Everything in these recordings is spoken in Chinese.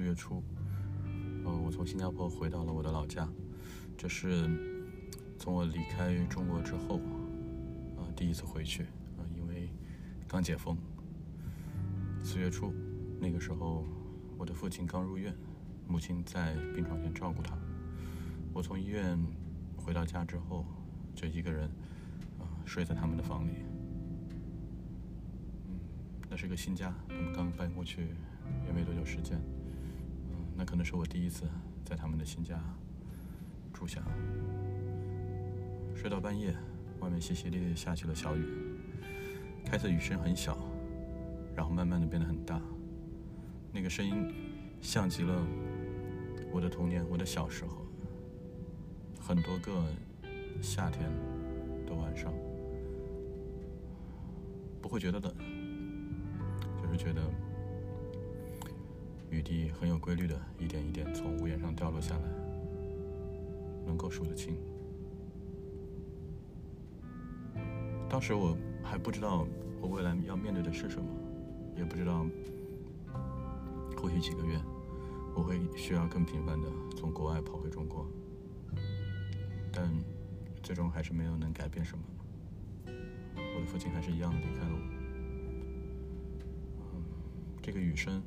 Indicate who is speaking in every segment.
Speaker 1: 四月初，呃，我从新加坡回到了我的老家，这是从我离开中国之后，啊，第一次回去，啊，因为刚解封。四月初，那个时候，我的父亲刚入院，母亲在病床前照顾他。我从医院回到家之后，就一个人，啊，睡在他们的房里。嗯，那是个新家，他们刚搬过去。也没多久时间，那可能是我第一次在他们的新家住下。睡到半夜，外面淅淅沥沥下起了小雨。开始雨声很小，然后慢慢的变得很大。那个声音像极了我的童年，我的小时候。很多个夏天的晚上，不会觉得冷，就是觉得。雨滴很有规律的，一点一点从屋檐上掉落下来，能够数得清。当时我还不知道我未来要面对的是什么，也不知道或许几个月我会需要更频繁的从国外跑回中国，但最终还是没有能改变什么。我的父亲还是一样的离开了我。这个雨声。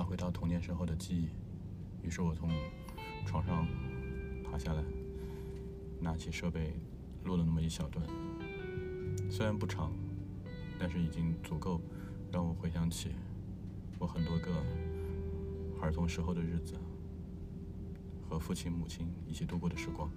Speaker 1: 拉回到童年时候的记忆，于是我从床上爬下来，拿起设备录了那么一小段，虽然不长，但是已经足够让我回想起我很多个儿童时候的日子和父亲母亲一起度过的时光。